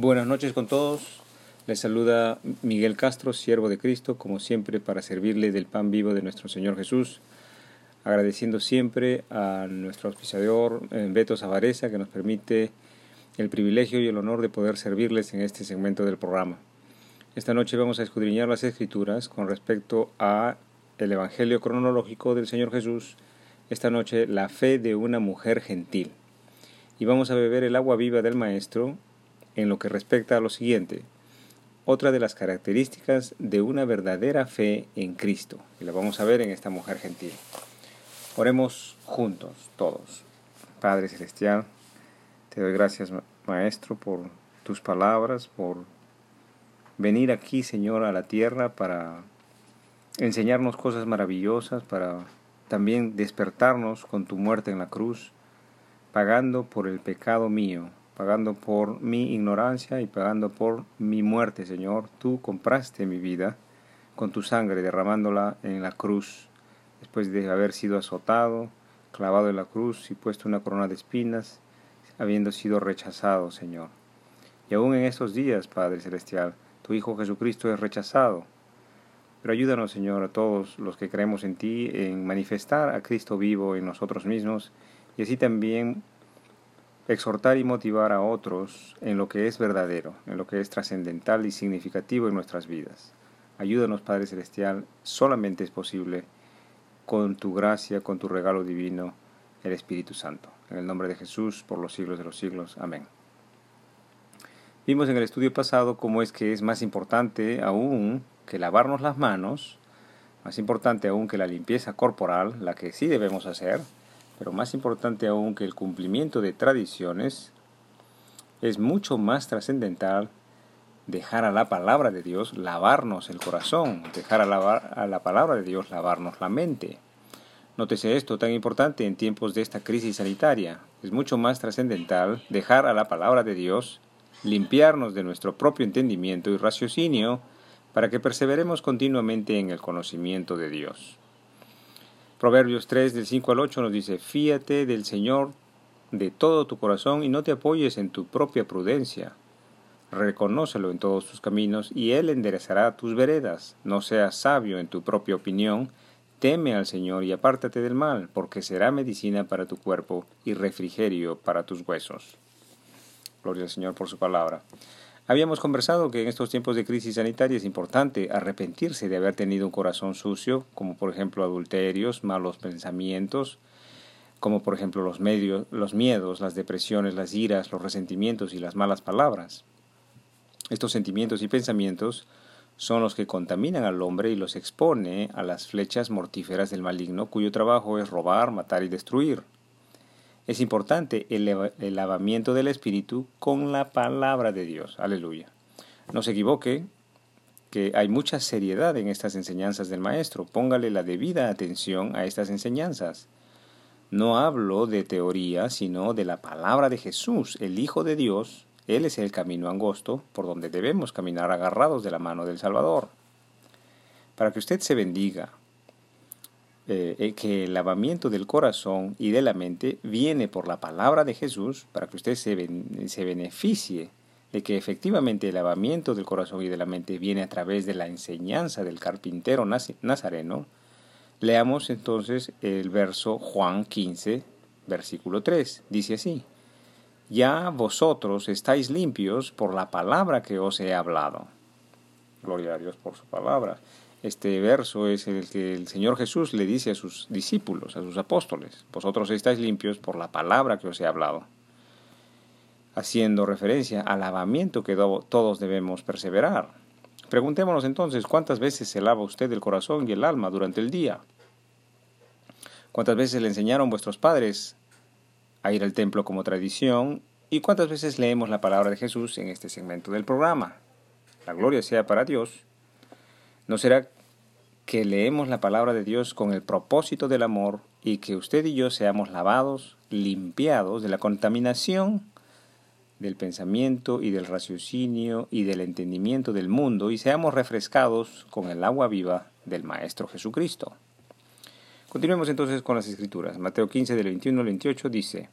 Buenas noches con todos. Les saluda Miguel Castro, siervo de Cristo, como siempre para servirle del pan vivo de nuestro Señor Jesús. Agradeciendo siempre a nuestro auspiciador eh, Beto Zavareza que nos permite el privilegio y el honor de poder servirles en este segmento del programa. Esta noche vamos a escudriñar las escrituras con respecto a el evangelio cronológico del Señor Jesús. Esta noche la fe de una mujer gentil. Y vamos a beber el agua viva del maestro en lo que respecta a lo siguiente. Otra de las características de una verdadera fe en Cristo. Y la vamos a ver en esta mujer gentil. Oremos juntos, todos. Padre Celestial, te doy gracias, Maestro, por tus palabras, por venir aquí, Señor, a la tierra para enseñarnos cosas maravillosas, para también despertarnos con tu muerte en la cruz, pagando por el pecado mío, pagando por mi ignorancia y pagando por mi muerte, Señor. Tú compraste mi vida con tu sangre, derramándola en la cruz, después de haber sido azotado, clavado en la cruz y puesto una corona de espinas, habiendo sido rechazado, Señor. Y aún en estos días, Padre Celestial, tu Hijo Jesucristo es rechazado. Pero ayúdanos, Señor, a todos los que creemos en ti, en manifestar a Cristo vivo en nosotros mismos y así también exhortar y motivar a otros en lo que es verdadero, en lo que es trascendental y significativo en nuestras vidas. Ayúdanos, Padre Celestial, solamente es posible con tu gracia, con tu regalo divino, el Espíritu Santo. En el nombre de Jesús, por los siglos de los siglos. Amén. Vimos en el estudio pasado cómo es que es más importante aún que lavarnos las manos, más importante aún que la limpieza corporal, la que sí debemos hacer, pero más importante aún que el cumplimiento de tradiciones, es mucho más trascendental dejar a la palabra de Dios lavarnos el corazón, dejar a la, a la palabra de Dios lavarnos la mente. Nótese esto tan importante en tiempos de esta crisis sanitaria. Es mucho más trascendental dejar a la palabra de Dios limpiarnos de nuestro propio entendimiento y raciocinio para que perseveremos continuamente en el conocimiento de Dios. Proverbios 3 del 5 al 8 nos dice, fíate del Señor de todo tu corazón y no te apoyes en tu propia prudencia. Reconócelo en todos tus caminos y Él enderezará tus veredas. No seas sabio en tu propia opinión, teme al Señor y apártate del mal, porque será medicina para tu cuerpo y refrigerio para tus huesos. Gloria al Señor por su palabra. Habíamos conversado que en estos tiempos de crisis sanitaria es importante arrepentirse de haber tenido un corazón sucio, como por ejemplo adulterios, malos pensamientos, como por ejemplo los, medios, los miedos, las depresiones, las iras, los resentimientos y las malas palabras. Estos sentimientos y pensamientos son los que contaminan al hombre y los expone a las flechas mortíferas del maligno, cuyo trabajo es robar, matar y destruir. Es importante el, lavamiento del espíritu con la palabra de Dios. Aleluya. No se equivoque que hay mucha seriedad en estas enseñanzas del Maestro. Póngale la debida atención a estas enseñanzas. No hablo de teoría, sino de la palabra de Jesús, el Hijo de Dios. Él es el camino angosto por donde debemos caminar agarrados de la mano del Salvador. Para que usted se bendiga, eh, eh, que el lavamiento del corazón y de la mente viene por la palabra de Jesús para que usted se, se beneficie de que efectivamente el lavamiento del corazón y de la mente viene a través de la enseñanza del carpintero nazareno, leamos entonces el verso Juan 15, versículo 3. Dice así, Ya vosotros estáis limpios por la palabra que os he hablado. Gloria a Dios por su palabra. Este verso es el que el Señor Jesús le dice a sus discípulos, a sus apóstoles, vosotros estáis limpios por la palabra que os he hablado, haciendo referencia al lavamiento que todos debemos perseverar. Preguntémonos entonces, ¿cuántas veces se lava usted el corazón y el alma durante el día? ¿Cuántas veces le enseñaron vuestros padres a ir al templo como tradición? ¿Y cuántas veces leemos la palabra de Jesús en este segmento del programa? La gloria sea para Dios ¿No será que leemos la palabra de Dios con el propósito del amor y que usted y yo seamos lavados, limpiados de la contaminación del pensamiento y del raciocinio y del entendimiento del mundo y seamos refrescados con el agua viva del Maestro Jesucristo? Continuemos entonces con las escrituras. Mateo 15 del 21 al 28 dice,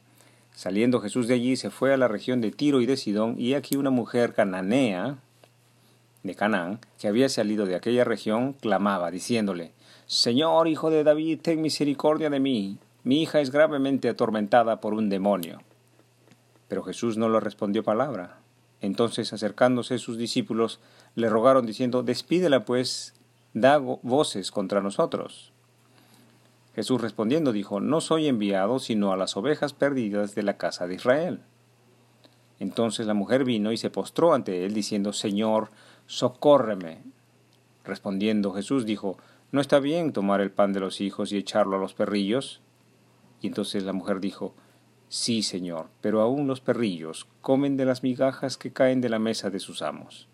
Saliendo Jesús de allí, se fue a la región de Tiro y de Sidón, y aquí una mujer cananea de Canaán, que había salido de aquella región, clamaba, diciéndole, Señor, hijo de David, ten misericordia de mí, mi hija es gravemente atormentada por un demonio. Pero Jesús no le respondió palabra. Entonces, acercándose sus discípulos, le rogaron diciendo, Despídela pues, da voces contra nosotros. Jesús respondiendo dijo, No soy enviado sino a las ovejas perdidas de la casa de Israel. Entonces la mujer vino y se postró ante él, diciendo, Señor, socórreme. Respondiendo Jesús dijo, ¿no está bien tomar el pan de los hijos y echarlo a los perrillos? Y entonces la mujer dijo, Sí, Señor, pero aún los perrillos comen de las migajas que caen de la mesa de sus amos.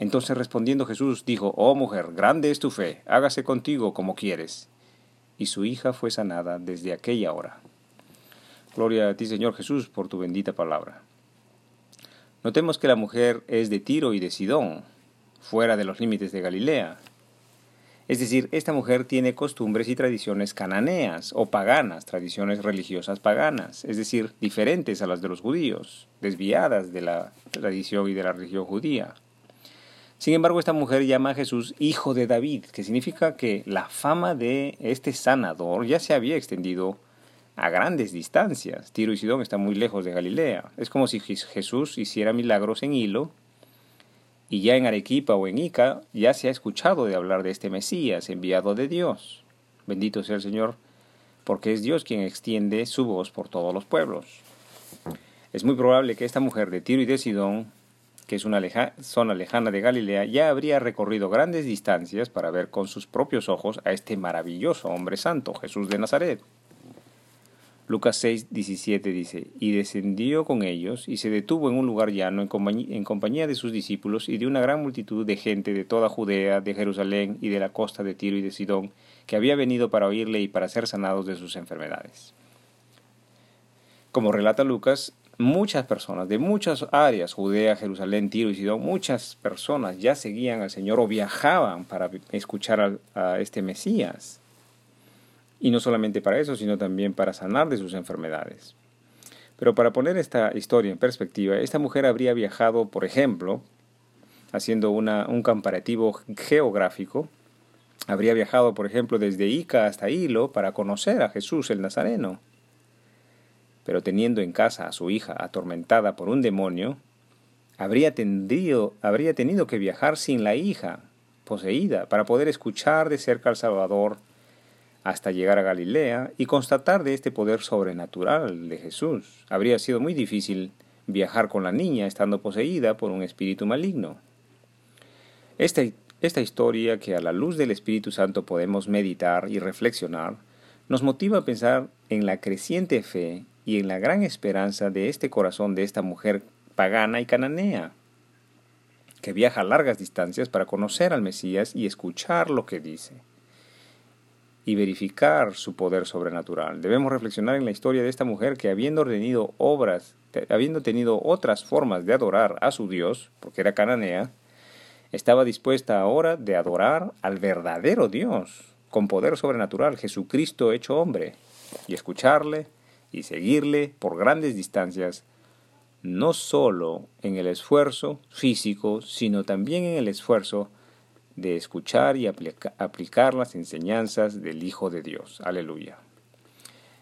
Entonces respondiendo Jesús dijo, Oh mujer, grande es tu fe, hágase contigo como quieres y su hija fue sanada desde aquella hora. Gloria a ti, Señor Jesús, por tu bendita palabra. Notemos que la mujer es de Tiro y de Sidón, fuera de los límites de Galilea. Es decir, esta mujer tiene costumbres y tradiciones cananeas o paganas, tradiciones religiosas paganas, es decir, diferentes a las de los judíos, desviadas de la tradición y de la religión judía. Sin embargo, esta mujer llama a Jesús hijo de David, que significa que la fama de este sanador ya se había extendido a grandes distancias. Tiro y Sidón están muy lejos de Galilea. Es como si Jesús hiciera milagros en Hilo y ya en Arequipa o en Ica ya se ha escuchado de hablar de este Mesías enviado de Dios. Bendito sea el Señor, porque es Dios quien extiende su voz por todos los pueblos. Es muy probable que esta mujer de Tiro y de Sidón que es una zona lejana de Galilea, ya habría recorrido grandes distancias para ver con sus propios ojos a este maravilloso hombre santo, Jesús de Nazaret. Lucas 6, 17 dice, y descendió con ellos y se detuvo en un lugar llano en compañía, en compañía de sus discípulos y de una gran multitud de gente de toda Judea, de Jerusalén y de la costa de Tiro y de Sidón, que había venido para oírle y para ser sanados de sus enfermedades. Como relata Lucas, muchas personas de muchas áreas, Judea, Jerusalén, Tiro y Sidón, muchas personas ya seguían al Señor o viajaban para escuchar a, este Mesías. Y no solamente para eso, sino también para sanar de sus enfermedades. Pero para poner esta historia en perspectiva, esta mujer habría viajado, por ejemplo, haciendo una, un comparativo geográfico, habría viajado, por ejemplo, desde Ica hasta Hilo para conocer a Jesús el Nazareno pero teniendo en casa a su hija atormentada por un demonio, habría, habría tenido que viajar sin la hija poseída para poder escuchar de cerca al Salvador hasta llegar a Galilea y constatar de este poder sobrenatural de Jesús. Habría sido muy difícil viajar con la niña estando poseída por un espíritu maligno. Esta, esta historia que a la luz del Espíritu Santo podemos meditar y reflexionar, nos motiva a pensar en la creciente fe y en la gran esperanza de este corazón de esta mujer pagana y cananea, que viaja largas distancias para conocer al Mesías y escuchar lo que dice y verificar su poder sobrenatural. Debemos reflexionar en la historia de esta mujer que habiendo tenido obras, habiendo tenido otras formas de adorar a su Dios, porque era cananea, estaba dispuesta ahora de adorar al verdadero Dios, con poder sobrenatural, Jesucristo hecho hombre, y escucharle, y seguirle por grandes distancias, no solo en el esfuerzo físico, sino también en el esfuerzo de escuchar y aplicar las enseñanzas del Hijo de Dios. Aleluya.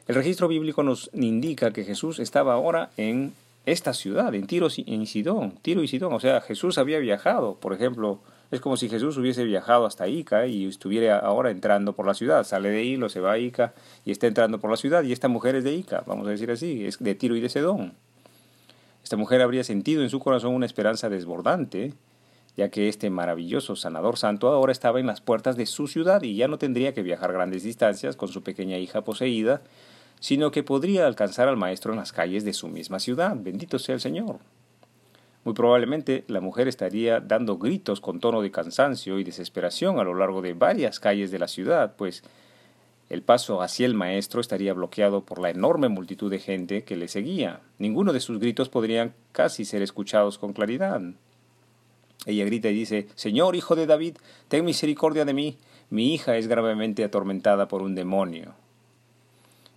El registro bíblico nos indica que Jesús estaba ahora en esta ciudad, en Tiro en Sidón, Tiro y Sidón, o sea, Jesús había viajado, por ejemplo, es como si Jesús hubiese viajado hasta Ica y estuviera ahora entrando por la ciudad. Sale de Hilo, se va a Ica y está entrando por la ciudad. Y esta mujer es de Ica, vamos a decir así, es de Tiro y de Sedón. Esta mujer habría sentido en su corazón una esperanza desbordante, ya que este maravilloso sanador santo ahora estaba en las puertas de su ciudad y ya no tendría que viajar grandes distancias con su pequeña hija poseída, sino que podría alcanzar al maestro en las calles de su misma ciudad. Bendito sea el Señor. Muy probablemente la mujer estaría dando gritos con tono de cansancio y desesperación a lo largo de varias calles de la ciudad, pues el paso hacia el maestro estaría bloqueado por la enorme multitud de gente que le seguía. Ninguno de sus gritos podrían casi ser escuchados con claridad. Ella grita y dice, Señor, hijo de David, ten misericordia de mí, mi hija es gravemente atormentada por un demonio.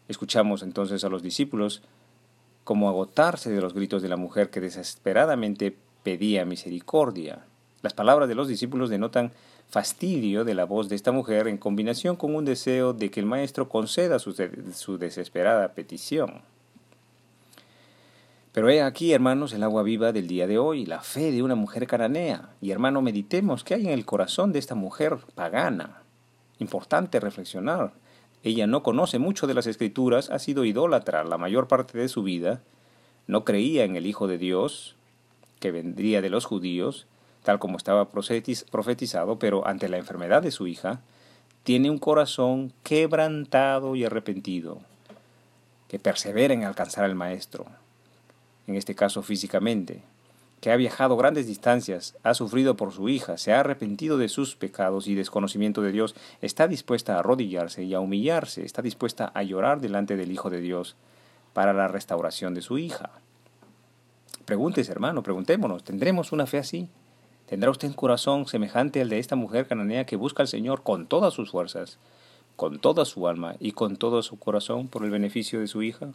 Escuchamos entonces a los discípulos como agotarse de los gritos de la mujer que desesperadamente pedía misericordia. Las palabras de los discípulos denotan fastidio de la voz de esta mujer en combinación con un deseo de que el maestro conceda su, su desesperada petición. Pero he aquí, hermanos, el agua viva del día de hoy, la fe de una mujer cananea. Y hermano, meditemos qué hay en el corazón de esta mujer pagana. Importante reflexionar. Ella no conoce mucho de las escrituras, ha sido idólatra la mayor parte de su vida, no creía en el Hijo de Dios, que vendría de los judíos, tal como estaba profetizado, pero ante la enfermedad de su hija, tiene un corazón quebrantado y arrepentido, que persevera en alcanzar al Maestro, en este caso físicamente, que ha viajado grandes distancias, ha sufrido por su hija, se ha arrepentido de sus pecados y desconocimiento de Dios, está dispuesta a arrodillarse y a humillarse, está dispuesta a llorar delante del Hijo de Dios para la restauración de su hija. Pregúntese, hermano, preguntémonos, ¿tendremos una fe así? ¿Tendrá usted un corazón semejante al de esta mujer cananea que busca al Señor con todas sus fuerzas, con toda su alma y con todo su corazón por el beneficio de su hija?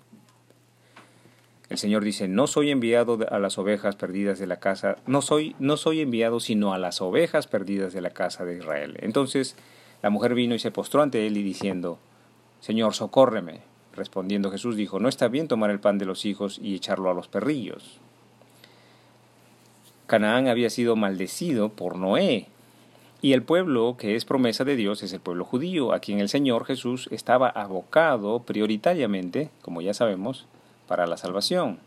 El Señor dice, no soy enviado a las ovejas perdidas de la casa, no soy, no soy enviado sino a las ovejas perdidas de la casa de Israel. Entonces la mujer vino y se postró ante él y diciendo, Señor, socórreme. Respondiendo Jesús dijo, no está bien tomar el pan de los hijos y echarlo a los perrillos. Canaán había sido maldecido por Noé, y el pueblo que es promesa de Dios es el pueblo judío, a quien el Señor Jesús estaba abocado prioritariamente, como ya sabemos, para la salvación.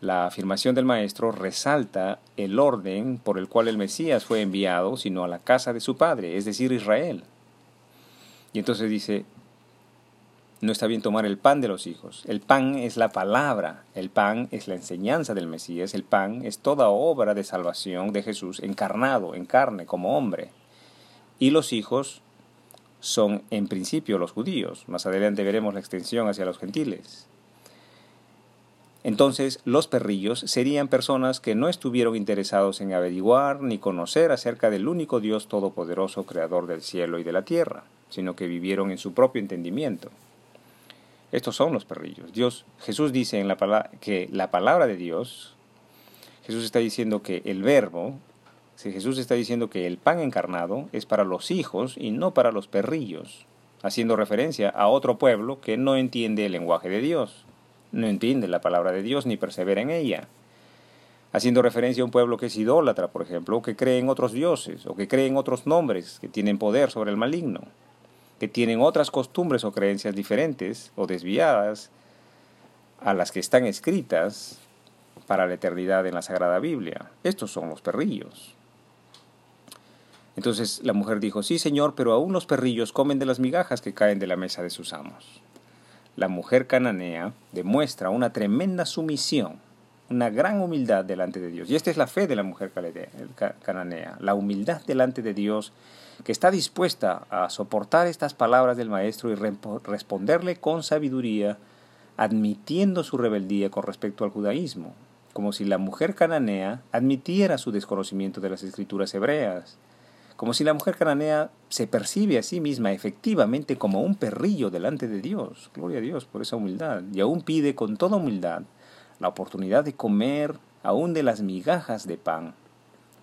La afirmación del Maestro resalta el orden por el cual el Mesías fue enviado, sino a la casa de su padre, es decir, Israel. Y entonces dice, no está bien tomar el pan de los hijos. El pan es la palabra, el pan es la enseñanza del Mesías, el pan es toda obra de salvación de Jesús encarnado en carne como hombre. Y los hijos son en principio los judíos. Más adelante veremos la extensión hacia los gentiles. Entonces, los perrillos serían personas que no estuvieron interesados en averiguar ni conocer acerca del único Dios todopoderoso, creador del cielo y de la tierra, sino que vivieron en su propio entendimiento. Estos son los perrillos. Dios, Jesús dice en la que la palabra de Dios, Jesús está diciendo que el verbo, si Jesús está diciendo que el pan encarnado es para los hijos y no para los perrillos, haciendo referencia a otro pueblo que no entiende el lenguaje de Dios no entiende la palabra de Dios ni persevera en ella. Haciendo referencia a un pueblo que es idólatra, por ejemplo, o que cree en otros dioses, o que cree en otros nombres que tienen poder sobre el maligno, que tienen otras costumbres o creencias diferentes o desviadas a las que están escritas para la eternidad en la Sagrada Biblia. Estos son los perrillos. Entonces la mujer dijo, sí, Señor, pero aún los perrillos comen de las migajas que caen de la mesa de sus amos la mujer cananea demuestra una tremenda sumisión, una gran humildad delante de Dios. Y esta es la fe de la mujer cananea, la humildad delante de Dios, que está dispuesta a soportar estas palabras del Maestro y responderle con sabiduría, admitiendo su rebeldía con respecto al judaísmo, como si la mujer cananea admitiera su desconocimiento de las escrituras hebreas como si la mujer cananea se percibe a sí misma efectivamente como un perrillo delante de Dios. Gloria a Dios por esa humildad. Y aún pide con toda humildad la oportunidad de comer aún de las migajas de pan.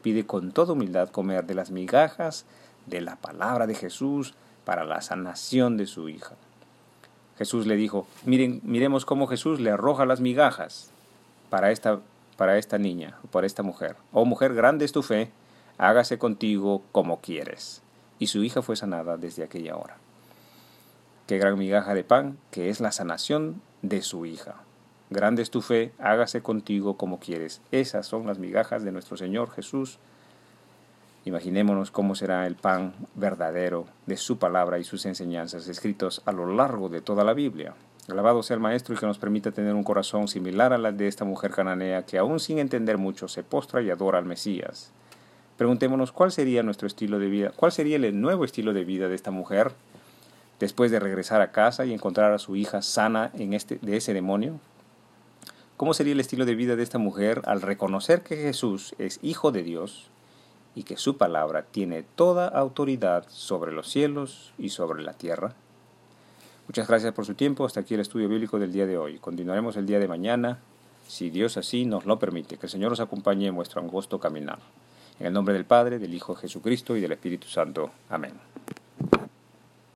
Pide con toda humildad comer de las migajas de la palabra de Jesús para la sanación de su hija. Jesús le dijo, miren, miremos cómo Jesús le arroja las migajas para esta, para esta niña, para esta mujer. Oh mujer, grande es tu fe, hágase contigo como quieres. Y su hija fue sanada desde aquella hora. Qué gran migaja de pan, que es la sanación de su hija. Grande es tu fe, hágase contigo como quieres. Esas son las migajas de nuestro Señor Jesús. Imaginémonos cómo será el pan verdadero de su palabra y sus enseñanzas escritos a lo largo de toda la Biblia. Alabado sea el Maestro y que nos permita tener un corazón similar a la de esta mujer cananea que aún sin entender mucho se postra y adora al Mesías. Preguntémonos cuál sería nuestro estilo de vida, cuál sería el nuevo estilo de vida de esta mujer después de regresar a casa y encontrar a su hija sana en este, de ese demonio. ¿Cómo sería el estilo de vida de esta mujer al reconocer que Jesús es hijo de Dios y que su palabra tiene toda autoridad sobre los cielos y sobre la tierra? Muchas gracias por su tiempo. Hasta aquí el estudio bíblico del día de hoy. Continuaremos el día de mañana, si Dios así nos lo permite. Que el Señor os acompañe en vuestro angosto caminar. En el nombre del Padre, del Hijo Jesucristo y del Espíritu Santo. Amén.